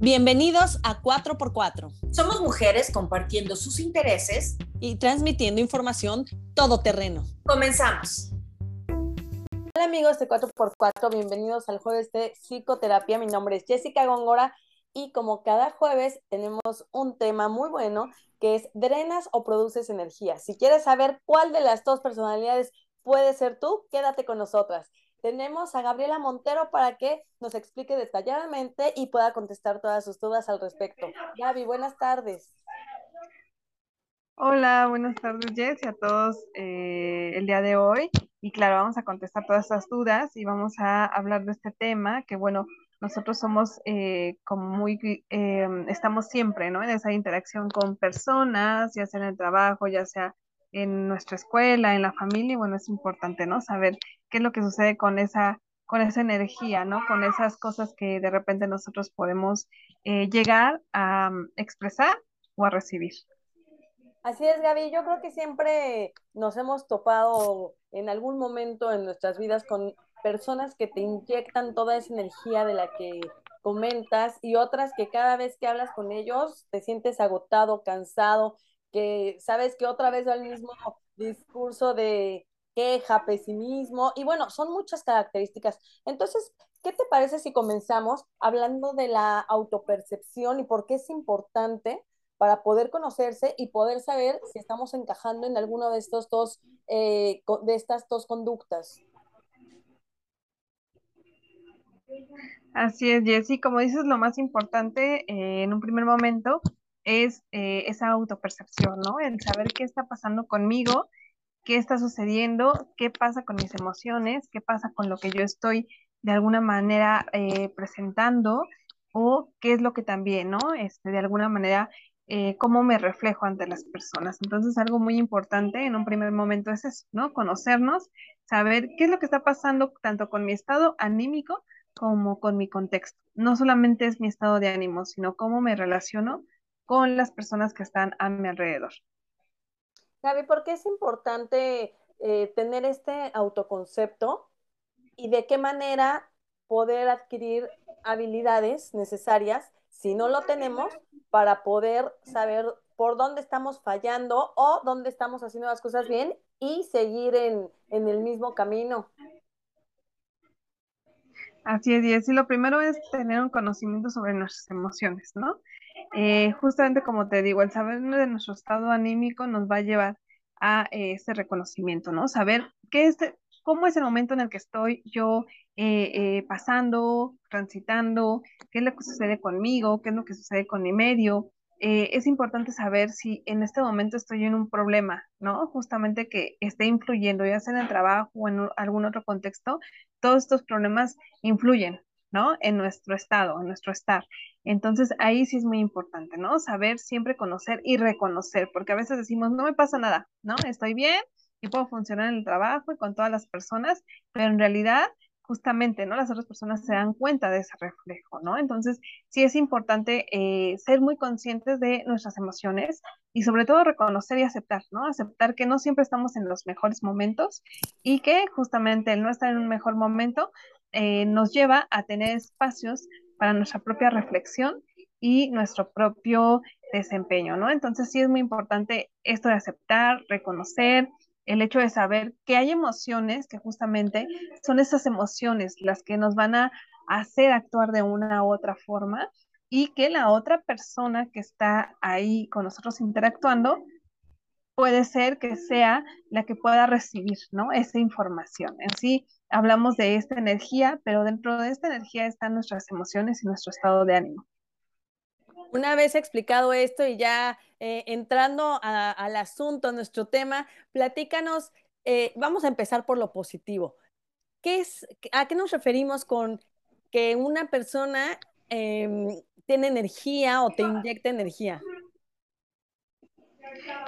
Bienvenidos a 4x4. Somos mujeres compartiendo sus intereses y transmitiendo información todoterreno. Comenzamos. Hola amigos de 4x4, bienvenidos al jueves de psicoterapia. Mi nombre es Jessica Góngora y como cada jueves tenemos un tema muy bueno que es drenas o produces energía. Si quieres saber cuál de las dos personalidades puede ser tú, quédate con nosotras tenemos a Gabriela Montero para que nos explique detalladamente y pueda contestar todas sus dudas al respecto. Gaby, buenas tardes. Hola, buenas tardes Jess y a todos eh, el día de hoy. Y claro, vamos a contestar todas estas dudas y vamos a hablar de este tema que bueno, nosotros somos eh, como muy, eh, estamos siempre, ¿no? En esa interacción con personas, ya sea en el trabajo, ya sea en nuestra escuela, en la familia, y bueno, es importante, ¿no? Saber qué es lo que sucede con esa, con esa energía, ¿no? Con esas cosas que de repente nosotros podemos eh, llegar a mm, expresar o a recibir. Así es, Gaby. Yo creo que siempre nos hemos topado en algún momento en nuestras vidas con personas que te inyectan toda esa energía de la que comentas y otras que cada vez que hablas con ellos te sientes agotado, cansado, que sabes que otra vez va el mismo discurso de queja, pesimismo, y bueno, son muchas características. Entonces, ¿qué te parece si comenzamos hablando de la autopercepción y por qué es importante para poder conocerse y poder saber si estamos encajando en alguno de estos dos, eh, de estas dos conductas? Así es, Jessy. Como dices, lo más importante eh, en un primer momento es eh, esa autopercepción, ¿no? El saber qué está pasando conmigo, qué está sucediendo, qué pasa con mis emociones, qué pasa con lo que yo estoy de alguna manera eh, presentando o qué es lo que también, ¿no? Este, de alguna manera, eh, cómo me reflejo ante las personas. Entonces, algo muy importante en un primer momento es eso, ¿no? Conocernos, saber qué es lo que está pasando tanto con mi estado anímico como con mi contexto. No solamente es mi estado de ánimo, sino cómo me relaciono con las personas que están a mi alrededor. Gaby, ¿por qué es importante eh, tener este autoconcepto y de qué manera poder adquirir habilidades necesarias si no lo tenemos para poder saber por dónde estamos fallando o dónde estamos haciendo las cosas bien y seguir en, en el mismo camino? Así es, y lo primero es tener un conocimiento sobre nuestras emociones, ¿no? Eh, justamente como te digo, el saber de nuestro estado anímico nos va a llevar a eh, ese reconocimiento, ¿no? Saber qué es, cómo es el momento en el que estoy yo eh, pasando, transitando, qué es lo que sucede conmigo, qué es lo que sucede con mi medio. es importante saber si en este momento estoy en un problema, ¿no? Justamente que esté influyendo, ya sea en el trabajo o en algún otro contexto, todos estos problemas influyen, ¿no? En nuestro estado, en nuestro estar. Entonces ahí sí es muy importante, ¿no? Saber siempre conocer y reconocer, porque a veces decimos, no me pasa nada, ¿no? Estoy bien y puedo funcionar en el trabajo y con todas las personas, pero en realidad justamente, ¿no? Las otras personas se dan cuenta de ese reflejo, ¿no? Entonces, sí es importante eh, ser muy conscientes de nuestras emociones y sobre todo reconocer y aceptar, ¿no? Aceptar que no siempre estamos en los mejores momentos y que justamente el no estar en un mejor momento eh, nos lleva a tener espacios para nuestra propia reflexión y nuestro propio desempeño, ¿no? Entonces sí es muy importante esto de aceptar, reconocer, el hecho de saber que hay emociones que justamente son esas emociones las que nos van a hacer actuar de una u otra forma y que la otra persona que está ahí con nosotros interactuando puede ser que sea la que pueda recibir, ¿no? Esa información. En sí, hablamos de esta energía, pero dentro de esta energía están nuestras emociones y nuestro estado de ánimo. Una vez explicado esto y ya eh, entrando al asunto, nuestro tema, platícanos, eh, vamos a empezar por lo positivo. ¿Qué es, ¿A qué nos referimos con que una persona em, tiene energía o te inyecta energía?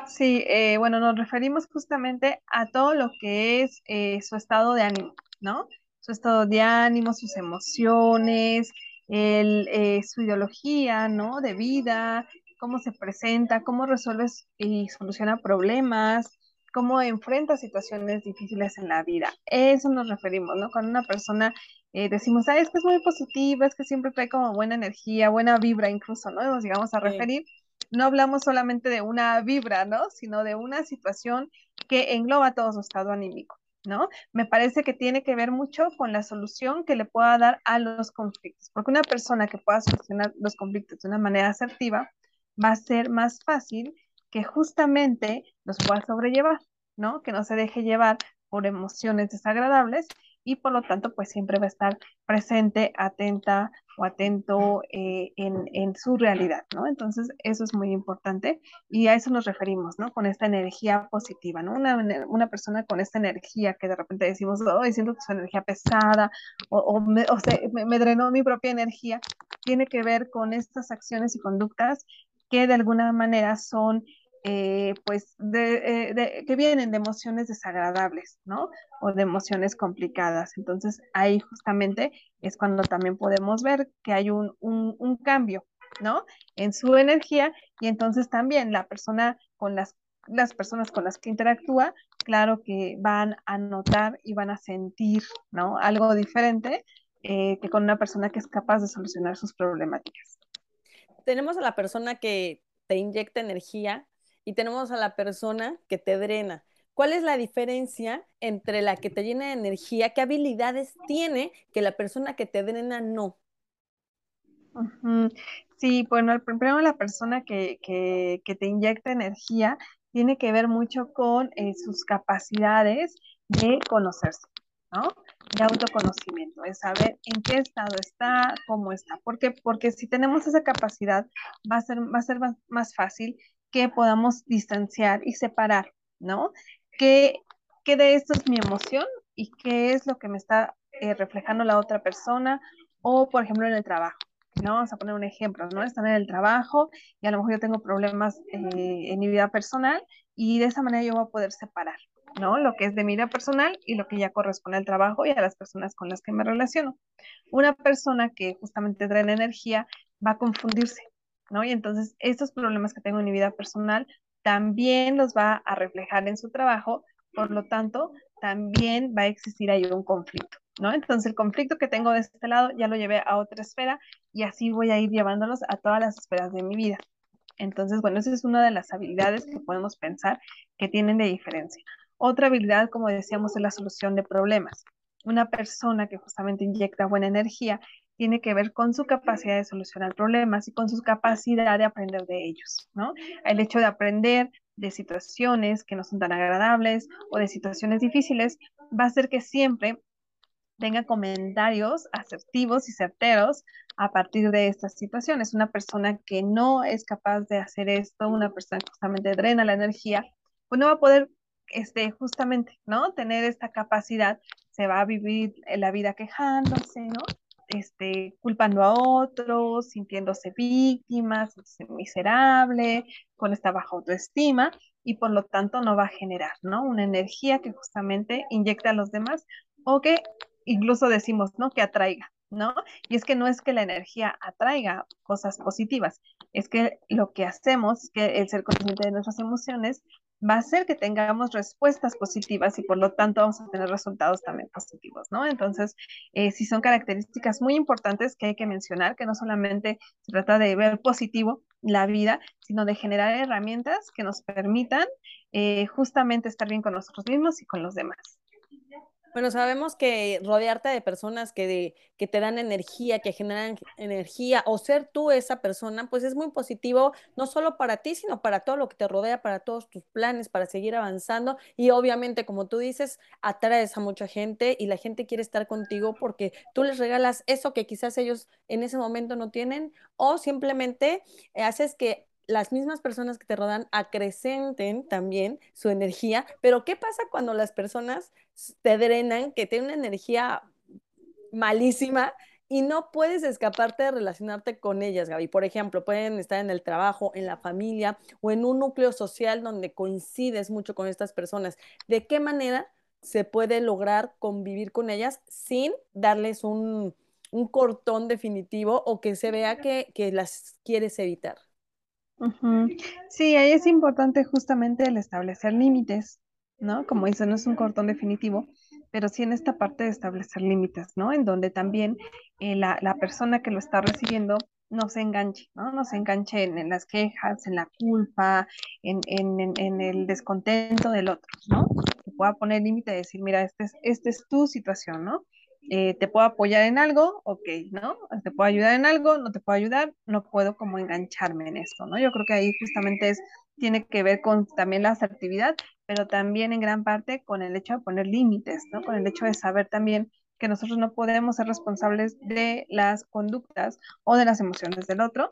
Sí, eh, bueno, nos referimos justamente a todo lo que es su estado de ánimo. ¿no? Su estado de ánimo, sus emociones, eh, su ideología, ¿no? De vida, cómo se presenta, cómo resuelve y soluciona problemas, cómo enfrenta situaciones difíciles en la vida. Eso nos referimos, ¿no? Con una persona eh, decimos, ah, es que es muy positiva, es que siempre trae como buena energía, buena vibra incluso, ¿no? Nos llegamos a referir. No hablamos solamente de una vibra, ¿no? Sino de una situación que engloba todo su estado anímico. ¿no? Me parece que tiene que ver mucho con la solución que le pueda dar a los conflictos, porque una persona que pueda solucionar los conflictos de una manera asertiva va a ser más fácil que justamente los pueda sobrellevar, ¿no? Que no se deje llevar por emociones desagradables y por lo tanto pues siempre va a estar presente, atenta o atento eh, en, su realidad, ¿no? Entonces eso es muy importante y a eso nos referimos, ¿no? Con esta energía positiva, ¿no? Una, una persona con esta energía que de repente decimos, oh, siento su energía pesada o, o, me, o me drenó mi propia energía, tiene que ver con estas acciones y conductas que de alguna manera son eh, pues, eh, de, que vienen de emociones desagradables, ¿no? O de emociones complicadas. Entonces, ahí justamente es cuando también podemos ver que hay un, un, cambio, ¿no? En su energía y entonces también la persona con las, las personas con las que interactúa, claro que van a notar y van a sentir, ¿no? Algo diferente eh, que con una persona que es capaz de solucionar sus problemáticas. Tenemos a la persona que te inyecta energía y tenemos a la persona que te drena. ¿Cuál es la diferencia entre la que te llena de energía? ¿Qué habilidades tiene que la persona que te drena no? Sí, bueno, primero la persona que, te inyecta energía tiene que ver mucho con eh, sus capacidades de conocerse, ¿no? De autoconocimiento, de saber en qué estado está, cómo está. ¿Por qué? Porque si tenemos esa capacidad, va a ser, va a ser más fácil que podamos distanciar y separar, ¿no? ¿Qué, qué de esto es mi emoción y qué es lo que me está eh, reflejando la otra persona? O, por ejemplo, en el trabajo, ¿no? Vamos a poner un ejemplo, ¿no? Están en el trabajo y a lo mejor yo tengo problemas eh, en mi vida personal y de esa manera yo voy a poder separar, ¿no? Lo que es de mi vida personal y lo que ya corresponde al trabajo y a las personas con las que me relaciono. Una persona que justamente trae energía va a confundirse, ¿no? Y entonces estos problemas que tengo en mi vida personal también los va a reflejar en su trabajo, por lo tanto, también va a existir ahí un conflicto, ¿no? Entonces el conflicto que tengo de este lado ya lo llevé a otra esfera y así voy a ir llevándolos a todas las esferas de mi vida. Entonces, bueno, esa es una de las habilidades que podemos pensar que tienen de diferencia. Otra habilidad, como decíamos, es la solución de problemas. Una persona que justamente inyecta buena energía tiene que ver con su capacidad de solucionar problemas y con su capacidad de aprender de ellos, ¿no? El hecho de aprender de situaciones que no son tan agradables o de situaciones difíciles va a hacer que siempre tenga comentarios asertivos y certeros a partir de estas situaciones. Una persona que no es capaz de hacer esto, una persona que justamente drena la energía, pues no va a poder este, justamente, ¿no? Tener esta capacidad, se va a vivir la vida quejándose, ¿no? Este, culpando a otros, sintiéndose víctima, miserable, con esta baja autoestima y por lo tanto no va a generar, ¿no? Una energía que justamente inyecta a los demás o que incluso decimos, ¿no? Que atraiga, ¿no? Y es que no es que la energía atraiga cosas positivas, es que lo que hacemos, que el ser consciente de nuestras emociones va a hacer que tengamos respuestas positivas y por lo tanto vamos a tener resultados también positivos, ¿no? Entonces, eh, sí son características muy importantes que hay que mencionar, que no solamente se trata de ver positivo la vida, sino de generar herramientas que nos permitan eh, justamente estar bien con nosotros mismos y con los demás. Bueno, sabemos que rodearte de personas que, que te dan energía, que generan energía, o ser tú esa persona, pues es muy positivo, no solo para ti, sino para todo lo que te rodea, para todos tus planes, para seguir avanzando. Y obviamente, como tú dices, atraes a mucha gente y la gente quiere estar contigo porque tú les regalas eso que quizás ellos en ese momento no tienen, o simplemente haces que las mismas personas que te rodean acrecenten también su energía, pero ¿qué pasa cuando las personas te drenan, que tienen una energía malísima y no puedes escaparte de relacionarte con ellas, Gaby? Por ejemplo, pueden estar en el trabajo, en la familia o en un núcleo social donde coincides mucho con estas personas. ¿De qué manera se puede lograr convivir con ellas sin darles un, cortón definitivo o que se vea que, que las quieres evitar? Sí, ahí es importante justamente el establecer límites, ¿no? Como dice, no es un cortón definitivo, pero sí en esta parte de establecer límites, ¿no? En donde también eh, la, la, persona que lo está recibiendo no se enganche, ¿no? No se enganche en, en las quejas, en la culpa, en, en, en, el descontento del otro, ¿no? Que pueda poner límite y decir, mira, esta es, este es tu situación, ¿no? Eh, te puedo apoyar en algo, ok, ¿no? Te puedo ayudar en algo, no te puedo ayudar, no puedo como engancharme en esto, ¿no? Yo creo que ahí justamente es, tiene que ver con también la asertividad, pero también en gran parte con el hecho de poner límites, ¿no? Con el hecho de saber también que nosotros no podemos ser responsables de las conductas o de las emociones del otro,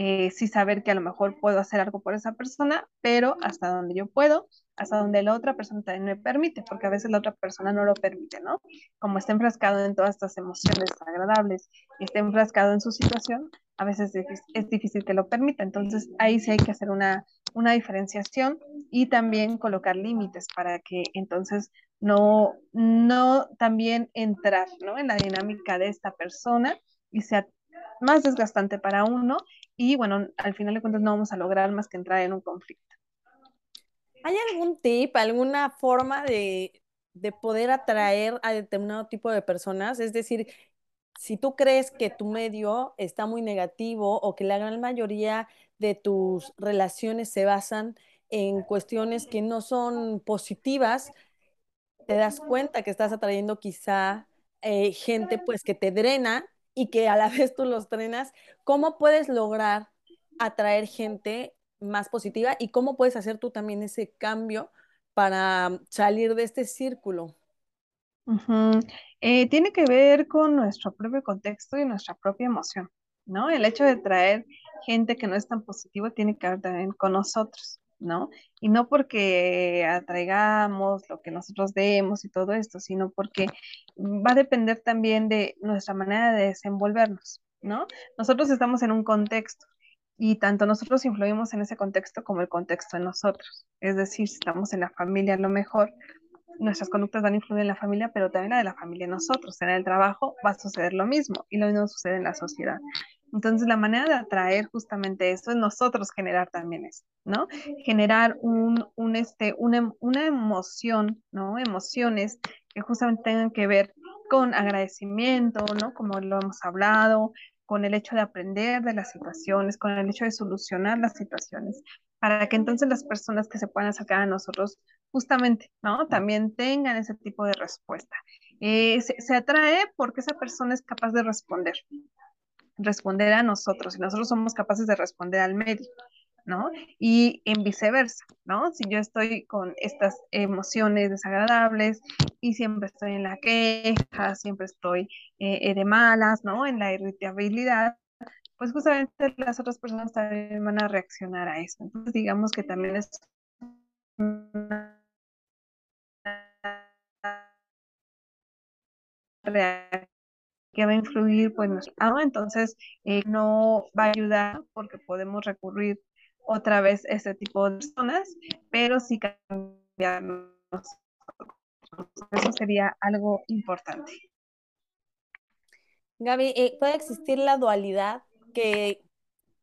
eh, sí saber que a lo mejor puedo hacer algo por esa persona, pero hasta donde yo puedo, hasta donde la otra persona también me permite, porque a veces la otra persona no lo permite, ¿no? Como está enfrascado en todas estas emociones agradables y está enfrascado en su situación, a veces es difícil que lo permita. Entonces ahí sí hay que hacer una, una diferenciación y también colocar límites para que entonces no, no también entrar ¿no? en la dinámica de esta persona y sea más desgastante para uno y bueno, al final de cuentas no vamos a lograr más que entrar en un conflicto. ¿Hay algún tip, alguna forma de, de poder atraer a determinado tipo de personas? Es decir, si tú crees que tu medio está muy negativo o que la gran mayoría de tus relaciones se basan en cuestiones que no son positivas, te das cuenta que estás atrayendo quizá eh, gente pues que te drena y que a la vez tú los drenas, ¿cómo puedes lograr atraer gente más positiva y cómo puedes hacer tú también ese cambio para salir de este círculo? Eh, tiene que ver con nuestro propio contexto y nuestra propia emoción, ¿no? El hecho de traer gente que no es tan positiva tiene que ver también con nosotros, ¿no? Y no porque atraigamos lo que nosotros demos y todo esto, sino porque va a depender también de nuestra manera de desenvolvernos, ¿no? Nosotros estamos en un contexto y tanto nosotros influimos en ese contexto como el contexto en nosotros. Es decir, si estamos en la familia, a lo mejor nuestras conductas van a influir en la familia, pero también la de la familia en nosotros. En el trabajo va a suceder lo mismo y lo mismo sucede en la sociedad. Entonces, la manera de atraer justamente eso es nosotros generar también eso, ¿no? Generar un, un este, una, una emoción, ¿no? Emociones que justamente tengan que ver con agradecimiento, ¿no? Como lo hemos hablado, con el hecho de aprender de las situaciones, con el hecho de solucionar las situaciones, para que entonces las personas que se puedan acercar a nosotros justamente, ¿no? También tengan ese tipo de respuesta. Eh, se, se, atrae porque esa persona es capaz de responder, responder a nosotros y nosotros somos capaces de responder al medio. ¿no? Y en viceversa, ¿no? Si yo estoy con estas emociones desagradables y siempre estoy en la queja, siempre estoy eh, de malas, ¿no? En la irritabilidad, pues justamente las otras personas también van a reaccionar a eso. Entonces, digamos que también es que va a influir pues nuestro entonces eh, no va a ayudar porque podemos recurrir otra vez ese tipo de personas, pero sí cambiarnos. Eso sería algo importante. Gaby, eh, ¿puede existir la dualidad que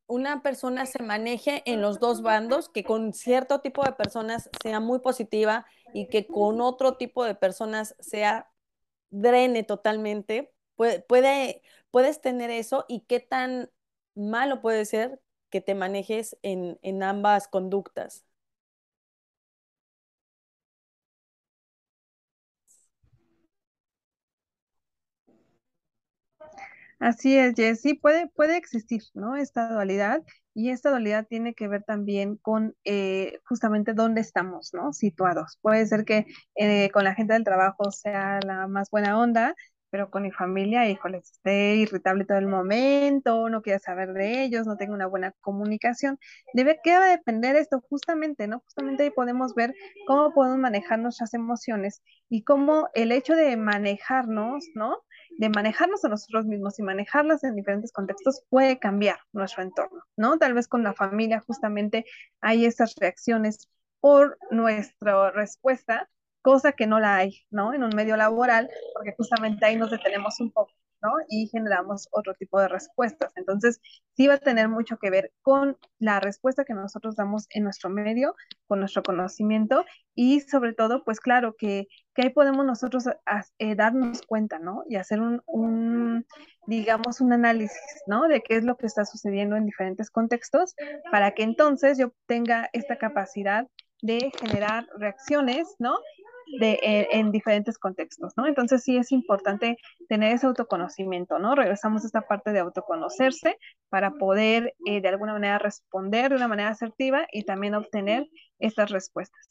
una persona se maneje en los dos bandos, que con cierto tipo de personas sea muy positiva y que con otro tipo de personas sea drene totalmente? ¿Puede, puede, puedes tener eso y qué tan malo puede ser que te manejes en, en ambas conductas. Así es, Jess. Sí, puede, puede existir, ¿no? Esta dualidad y esta dualidad tiene que ver también con eh, justamente dónde estamos, ¿no? Situados. Puede ser que eh, con la gente del trabajo sea la más buena onda pero con mi familia, híjole, esté irritable todo el momento, no quiero saber de ellos, no tengo una buena comunicación. Debe, ¿qué va a depender esto? Justamente, ¿no? Justamente ahí podemos ver cómo podemos manejar nuestras emociones y cómo el hecho de manejarnos, ¿no? De manejarnos a nosotros mismos y manejarlas en diferentes contextos puede cambiar nuestro entorno, ¿no? Tal vez con la familia justamente hay esas reacciones por nuestra respuesta cosa que no la hay, ¿no? En un medio laboral, porque justamente ahí nos detenemos un poco, ¿no? Y generamos otro tipo de respuestas. Entonces, sí va a tener mucho que ver con la respuesta que nosotros damos en nuestro medio, con nuestro conocimiento y sobre todo, pues claro, que, que ahí podemos nosotros eh, darnos cuenta, ¿no? Y hacer un, un, digamos, un análisis, ¿no? De qué es lo que está sucediendo en diferentes contextos para que entonces yo tenga esta capacidad de generar reacciones, ¿no? De, eh, en diferentes contextos, ¿no? Entonces sí es importante tener ese autoconocimiento, ¿no? Regresamos a esta parte de autoconocerse para poder eh, de alguna manera responder de una manera asertiva y también obtener estas respuestas.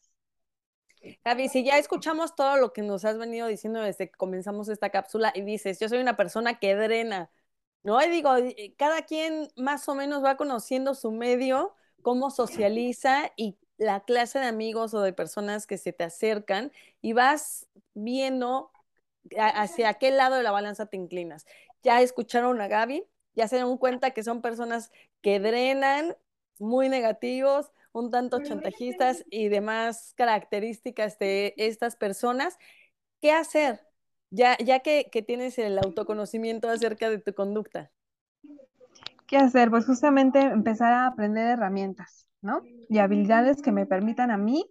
Gaby, si ya escuchamos todo lo que nos has venido diciendo desde que comenzamos esta cápsula y dices, yo soy una persona que drena, ¿no? Y digo, cada quien más o menos va conociendo su medio, cómo socializa y la clase de amigos o de personas que se te acercan y vas viendo hacia qué lado de la balanza te inclinas. Ya escucharon a Gaby, ya se dan cuenta que son personas que drenan, muy negativos, un tanto chantajistas y demás características de estas personas. ¿Qué hacer? Ya, ya que, que tienes el autoconocimiento acerca de tu conducta. ¿Qué hacer? Pues justamente empezar a aprender herramientas. ¿No? Y habilidades que me permitan a mí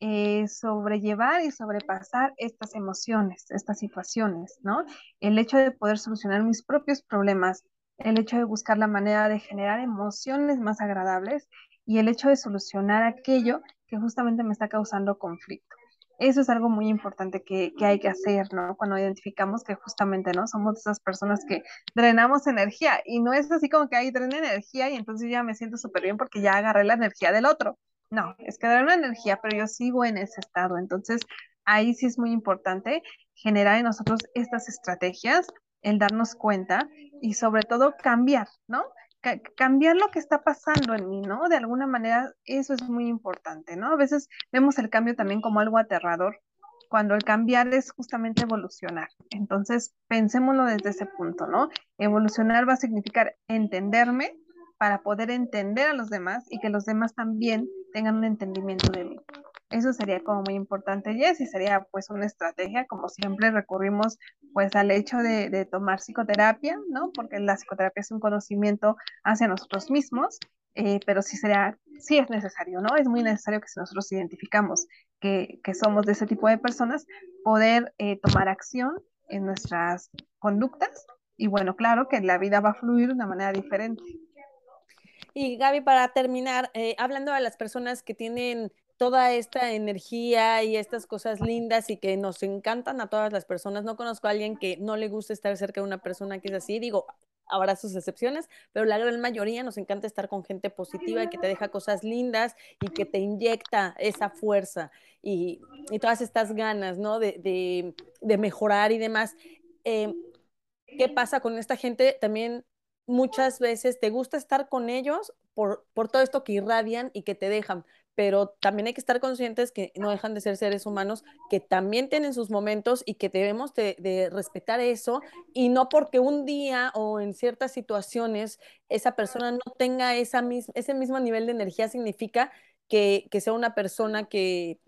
eh, sobrellevar y sobrepasar estas emociones, estas situaciones, ¿no? El hecho de poder solucionar mis propios problemas, el hecho de buscar la manera de generar emociones más agradables y el hecho de solucionar aquello que justamente me está causando conflicto. Eso es algo muy importante que, que, hay que hacer, ¿no? Cuando identificamos que justamente, ¿no? Somos esas personas que drenamos energía y no es así como que ahí drena energía y entonces ya me siento súper bien porque ya agarré la energía del otro. No, es que drena energía, pero yo sigo en ese estado. Entonces, ahí sí es muy importante generar en nosotros estas estrategias, el darnos cuenta y sobre todo cambiar, ¿no? Cambiar lo que está pasando en mí, ¿no? De alguna manera, eso es muy importante, ¿no? A veces vemos el cambio también como algo aterrador, cuando el cambiar es justamente evolucionar. Entonces, pensémoslo desde ese punto, ¿no? Evolucionar va a significar entenderme para poder entender a los demás y que los demás también tengan un entendimiento de mí. Eso sería como muy importante, Jess, y sería pues una estrategia, como siempre recurrimos pues al hecho de, tomar psicoterapia, ¿no? Porque la psicoterapia es un conocimiento hacia nosotros mismos, eh, pero sí sería, sí es necesario, ¿no? Es muy necesario que si nosotros identificamos que, que somos de ese tipo de personas, poder eh, tomar acción en nuestras conductas y bueno, claro que la vida va a fluir de una manera diferente. Y Gaby, para terminar, eh, hablando de las personas que tienen toda esta energía y estas cosas lindas y que nos encantan a todas las personas. No conozco a alguien que no le guste estar cerca de una persona que es así. Digo, habrá sus excepciones, pero la gran mayoría nos encanta estar con gente positiva y que te deja cosas lindas y que te inyecta esa fuerza y, todas estas ganas, ¿no? De, de, de mejorar y demás. Eh, ¿Qué pasa con esta gente? También muchas veces te gusta estar con ellos por, por todo esto que irradian y que te dejan, pero también hay que estar conscientes que no dejan de ser seres humanos, que también tienen sus momentos y que debemos de, respetar eso y no porque un día o en ciertas situaciones esa persona no tenga esa ese mismo nivel de energía significa que, sea una persona que,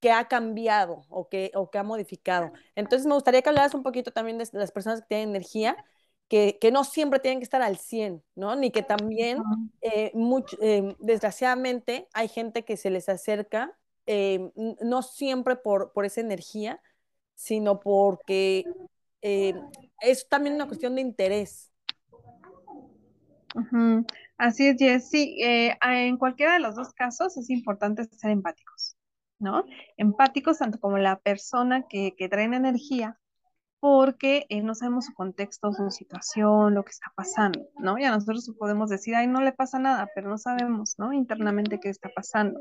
que ha cambiado o que, o que ha modificado. Entonces me gustaría que hablaras un poquito también de las personas que tienen energía que, que, no siempre tienen que estar al 100, ¿no? Ni que también, eh, eh, desgraciadamente, hay gente que se les acerca, eh, no siempre por, por esa energía, sino porque eh, es también una cuestión de interés. Uh -huh. Así es, Jess. Sí, eh, en cualquiera de los dos casos es importante ser empáticos, ¿no? Empáticos tanto como la persona que, que trae energía, porque eh, no sabemos su contexto, su situación, lo que está pasando, ¿no? Y a nosotros podemos decir, ay, no le pasa nada, pero no sabemos, ¿no? Internamente qué está pasando.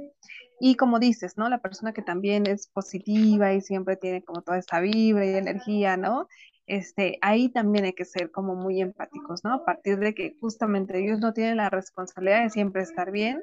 Y como dices, ¿no? La persona que también es positiva y siempre tiene como toda esta vibra y energía, ¿no? Este, ahí también hay que ser como muy empáticos, ¿no? A partir de que justamente ellos no tienen la responsabilidad de siempre estar bien,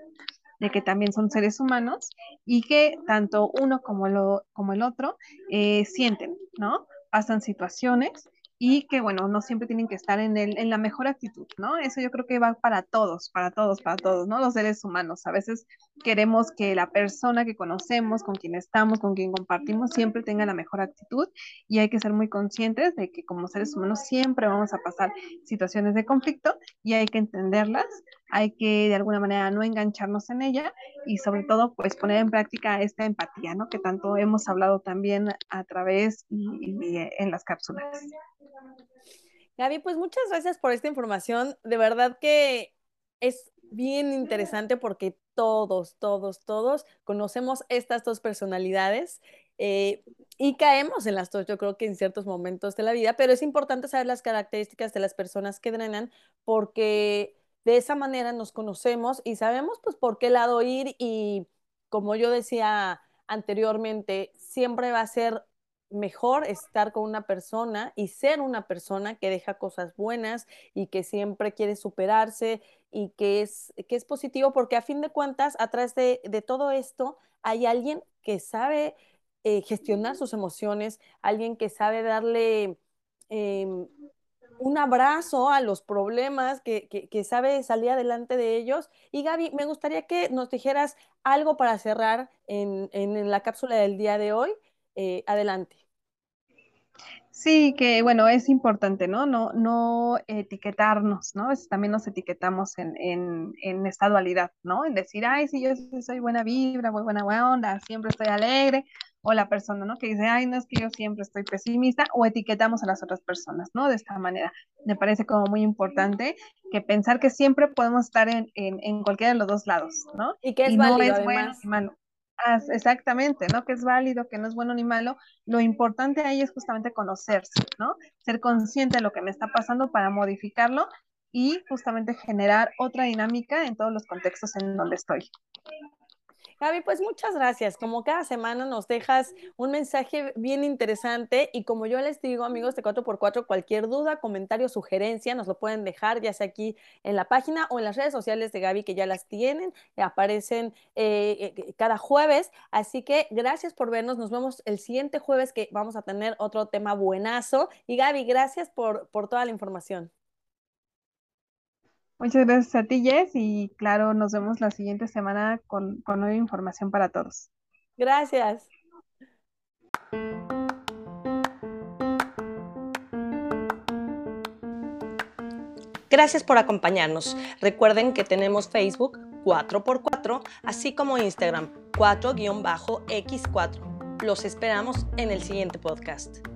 de que también son seres humanos y que tanto uno como, lo, como el otro eh, sienten, ¿no? Pasan situaciones y que, bueno, no siempre tienen que estar en, el, en la mejor actitud, ¿no? Eso yo creo que va para todos, para todos, para todos, ¿no? Los seres humanos. A veces queremos que la persona que conocemos, con quien estamos, con quien compartimos, siempre tenga la mejor actitud y hay que ser muy conscientes de que como seres humanos siempre vamos a pasar situaciones de conflicto y hay que entenderlas, hay que de alguna manera no engancharnos en ella y sobre todo pues poner en práctica esta empatía, ¿no? Que tanto hemos hablado también a través y en las cápsulas. Gaby, pues muchas gracias por esta información. De verdad que es bien interesante porque todos, todos, todos conocemos estas dos personalidades eh, y caemos en las dos, yo creo que en ciertos momentos de la vida, pero es importante saber las características de las personas que drenan porque de esa manera nos conocemos y sabemos pues por qué lado ir y como yo decía anteriormente, siempre va a ser mejor estar con una persona y ser una persona que deja cosas buenas y que siempre quiere superarse y que es, que es positivo porque a fin de cuentas, atrás de, de todo esto, hay alguien que sabe eh, gestionar sus emociones, alguien que sabe darle em, un abrazo a los problemas, que, que, sabe salir adelante de ellos. Y Gaby, me gustaría que nos dijeras algo para cerrar en, en la cápsula del día de hoy. Eh, adelante. Sí, que bueno, es importante, ¿no? No, no etiquetarnos, ¿no? también nos etiquetamos en, en, en, esta dualidad, ¿no? En decir, ay, sí, yo soy buena vibra, muy buena onda, siempre estoy alegre, o la persona, ¿no? Que dice, ay, no es que yo siempre estoy pesimista, o etiquetamos a las otras personas, ¿no? De esta manera. Me parece como muy importante que pensar que siempre podemos estar en, en, cualquiera de los dos lados, ¿no? Y que es válido, no es bueno malo exactamente, ¿no? Que es válido, que no es bueno ni malo. Lo importante ahí es justamente conocerse, ¿no? Ser consciente de lo que me está pasando para modificarlo y justamente generar otra dinámica en todos los contextos en donde estoy. Gaby, pues muchas gracias. Como cada semana nos dejas un mensaje bien interesante y como yo les digo, amigos de 4x4, cualquier duda, comentario, sugerencia, nos lo pueden dejar ya sea aquí en la página o en las redes sociales de Gaby que ya las tienen, aparecen eh, eh, cada jueves. Así que gracias por vernos. Nos vemos el siguiente jueves que vamos a tener otro tema buenazo. Y Gaby, gracias por, por toda la información. Muchas gracias a ti, Jess, y claro, nos vemos la siguiente semana con, con nueva información para todos. Gracias. Gracias por acompañarnos. Recuerden que tenemos Facebook 4x4, así como Instagram 4-X4. Los esperamos en el siguiente podcast.